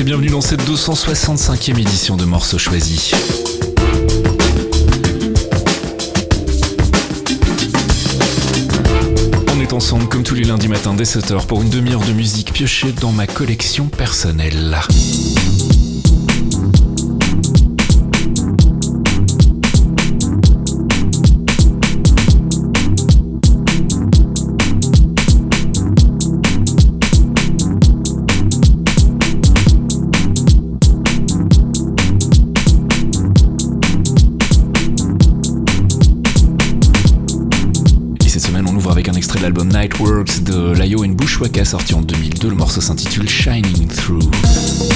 Et bienvenue dans cette 265e édition de Morceaux Choisis. On est ensemble comme tous les lundis matins dès 7h pour une demi-heure de musique piochée dans ma collection personnelle. L'album Nightworks de Layo and Bushwaka sorti en 2002. Le morceau s'intitule Shining Through.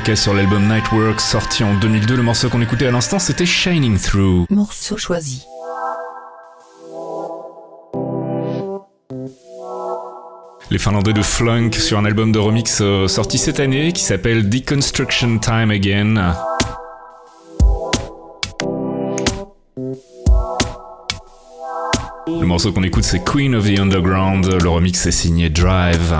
Sur l'album Nightworks sorti en 2002. Le morceau qu'on écoutait à l'instant c'était Shining Through. Morceau choisi. Les Finlandais de Flunk sur un album de remix euh, sorti cette année qui s'appelle Deconstruction Time Again. Le morceau qu'on écoute c'est Queen of the Underground, le remix est signé Drive.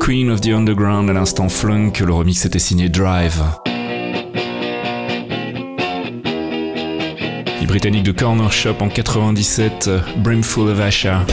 Queen of the Underground à l'instant Flunk, le remix était signé Drive. Les Britanniques de Corner Shop en 97, Brimful of Asha.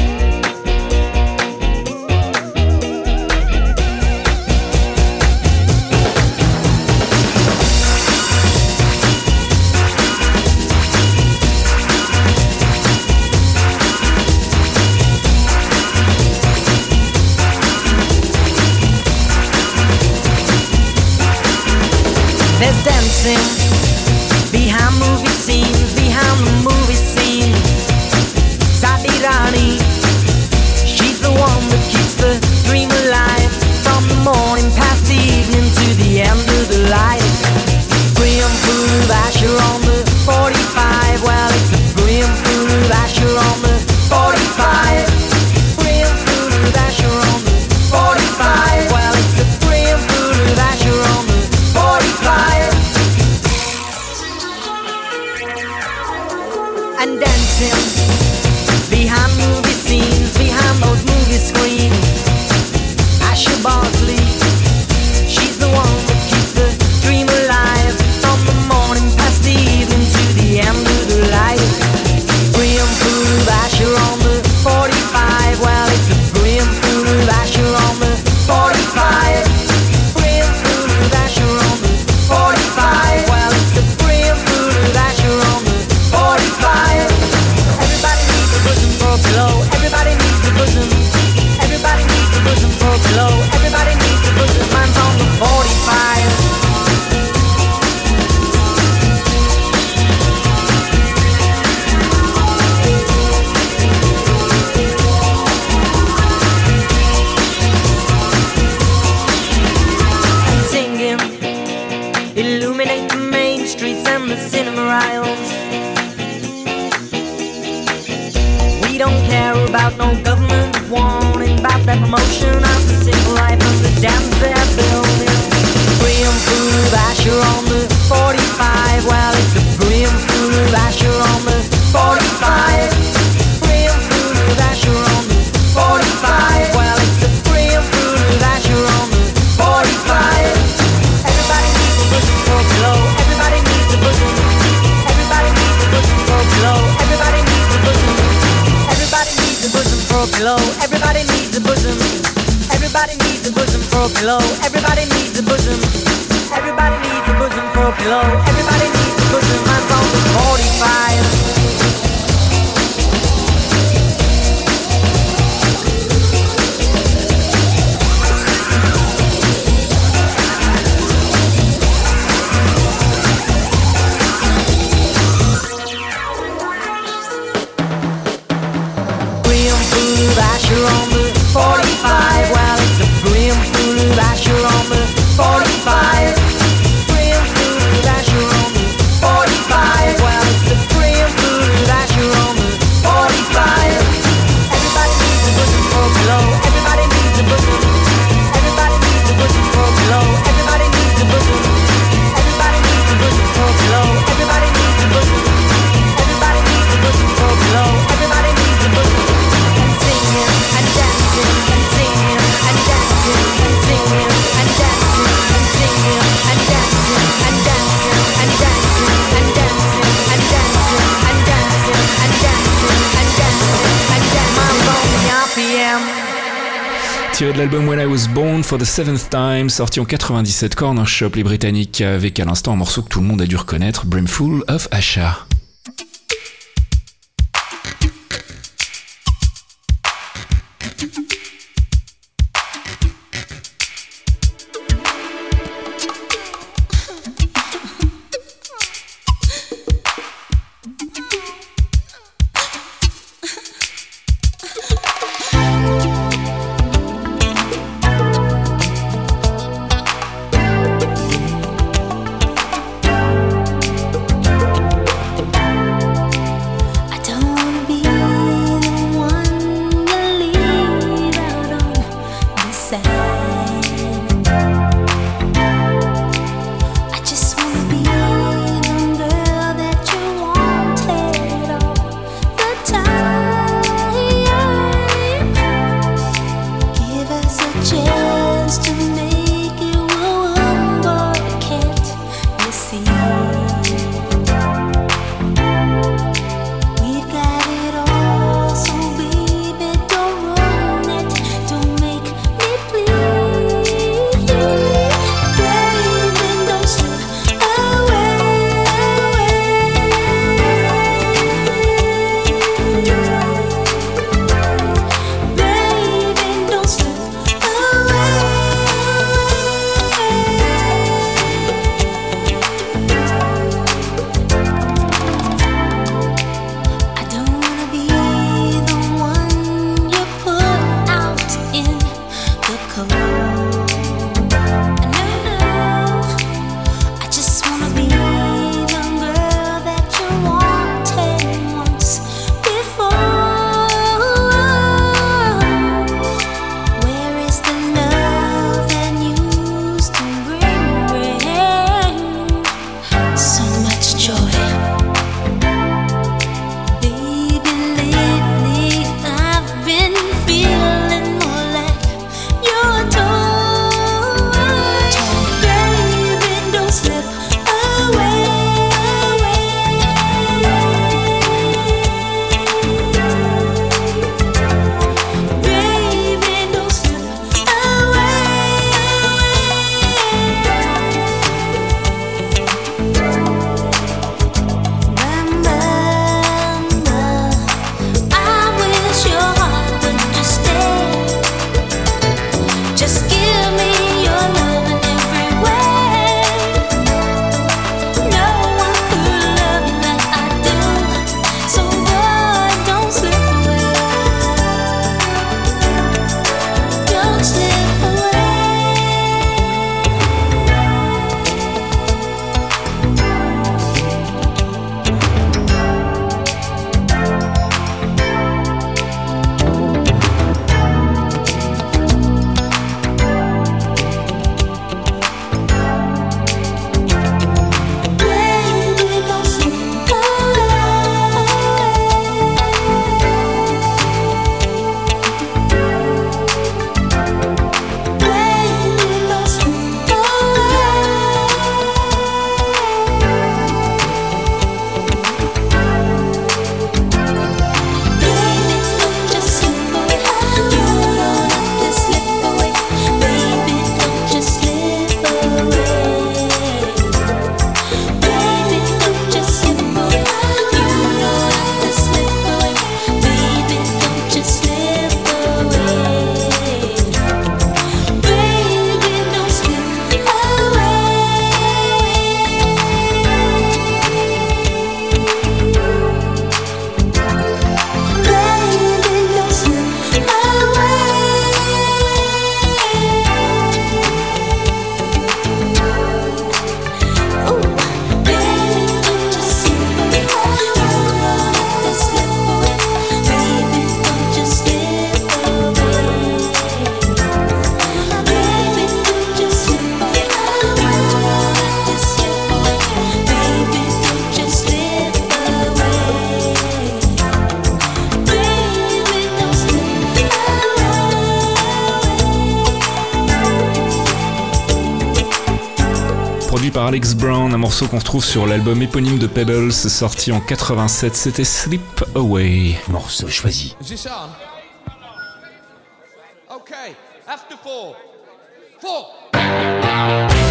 for a pillow. Everybody needs a bosom. Everybody needs a bosom for a pillow. Everybody needs a bosom. Mine's on the 45. de l'album When I Was Born for the Seventh Time, sorti en 97 Corner Shop, les Britanniques, avec à l'instant un morceau que tout le monde a dû reconnaître, Brimful of Asha. Par Alex Brown, un morceau qu'on trouve sur l'album éponyme de Pebbles, sorti en 87, c'était Sleep Away. Morceau choisi. Okay, after four. Four.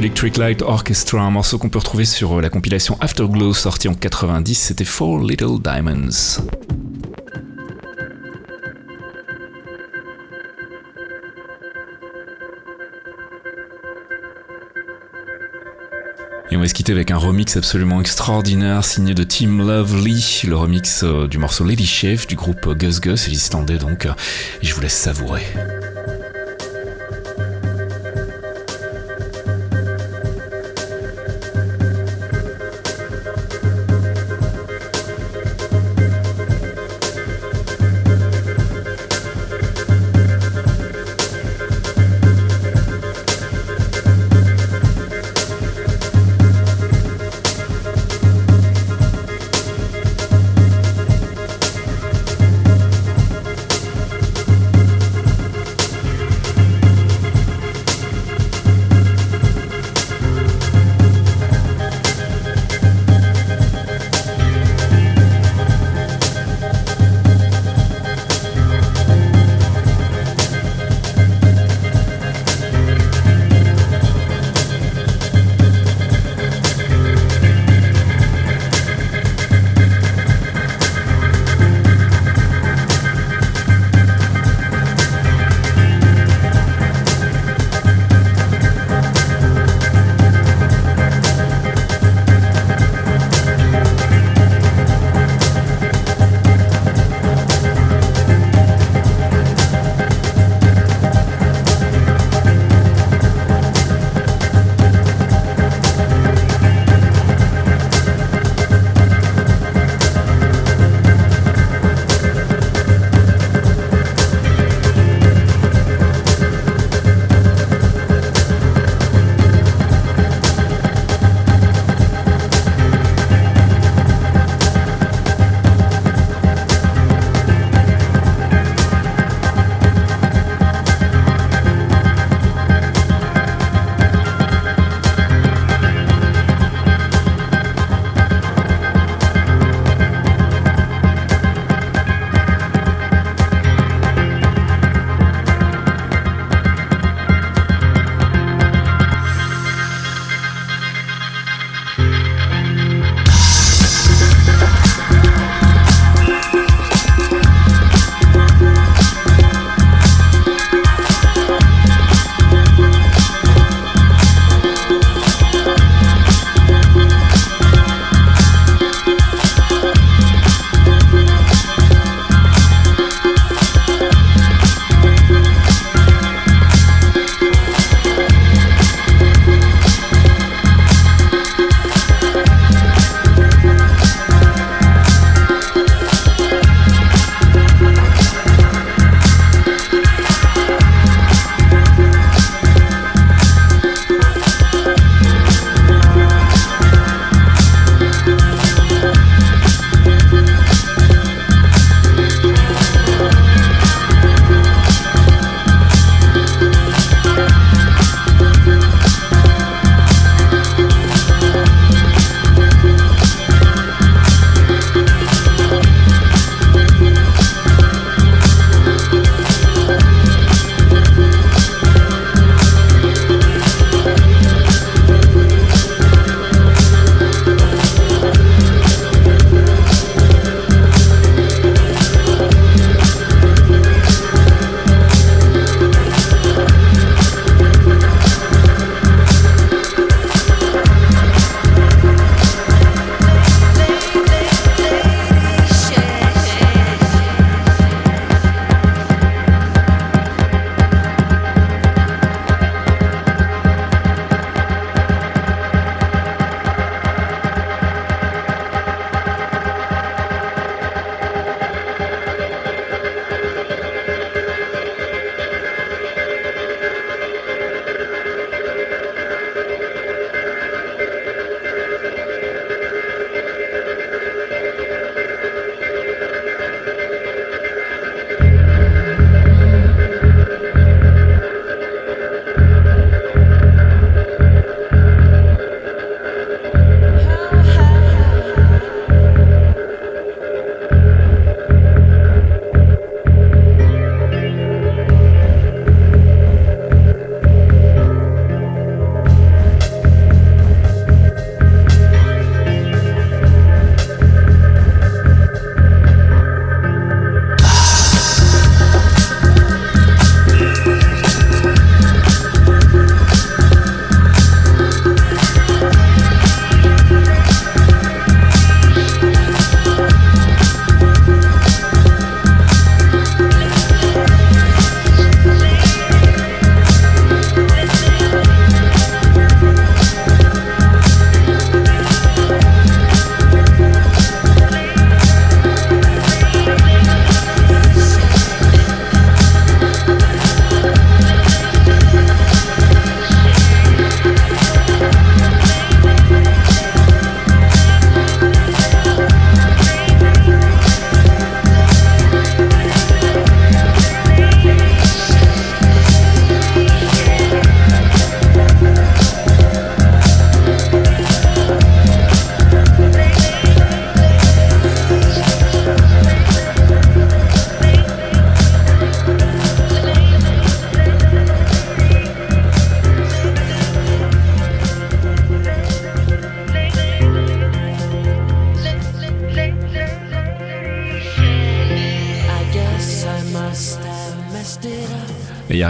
Electric Light Orchestra, un morceau qu'on peut retrouver sur euh, la compilation Afterglow sortie en 90, c'était Four Little Diamonds. Et on va se quitter avec un remix absolument extraordinaire signé de Tim Lovely, le remix euh, du morceau Lady Chef du groupe Gus Gus, l'Islandais donc, et je vous laisse savourer.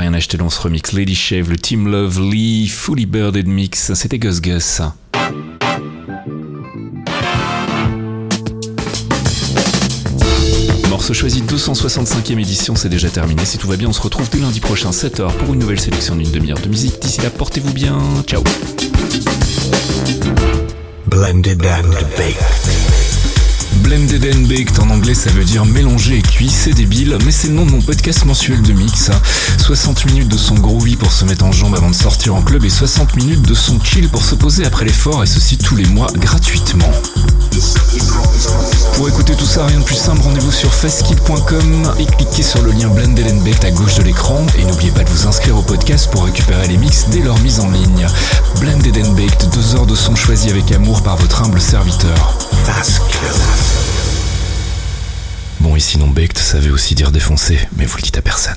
Rien à acheter dans ce remix. Lady Shave, le Team Love, Lee, Fully Birded Mix, c'était Gus Gus. Morceau choisi 265e édition, c'est déjà terminé. Si tout va bien, on se retrouve dès lundi prochain 7h pour une nouvelle sélection d'une demi-heure de musique. D'ici là, portez-vous bien. Ciao. Blended and baked. Blended and Baked en anglais ça veut dire mélanger et cuit, c'est débile, mais c'est le nom de mon podcast mensuel de mix. 60 minutes de son groovy pour se mettre en jambe avant de sortir en club et 60 minutes de son chill pour se poser après l'effort et ceci tous les mois gratuitement. Pour écouter tout ça, rien de plus simple, rendez-vous sur festkit.com et cliquez sur le lien Blended and à gauche de l'écran et n'oubliez pas de vous inscrire au podcast pour récupérer les mix dès leur mise en ligne. Blended and Baked, deux heures de son choisi avec amour par votre humble serviteur. Bon, et sinon Baked, ça veut aussi dire défoncé, mais vous le dites à personne.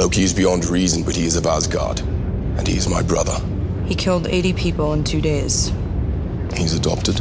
Loki is beyond reason, but he is of Asgard. And he is my brother. He killed 80 people in two days. He's adopted.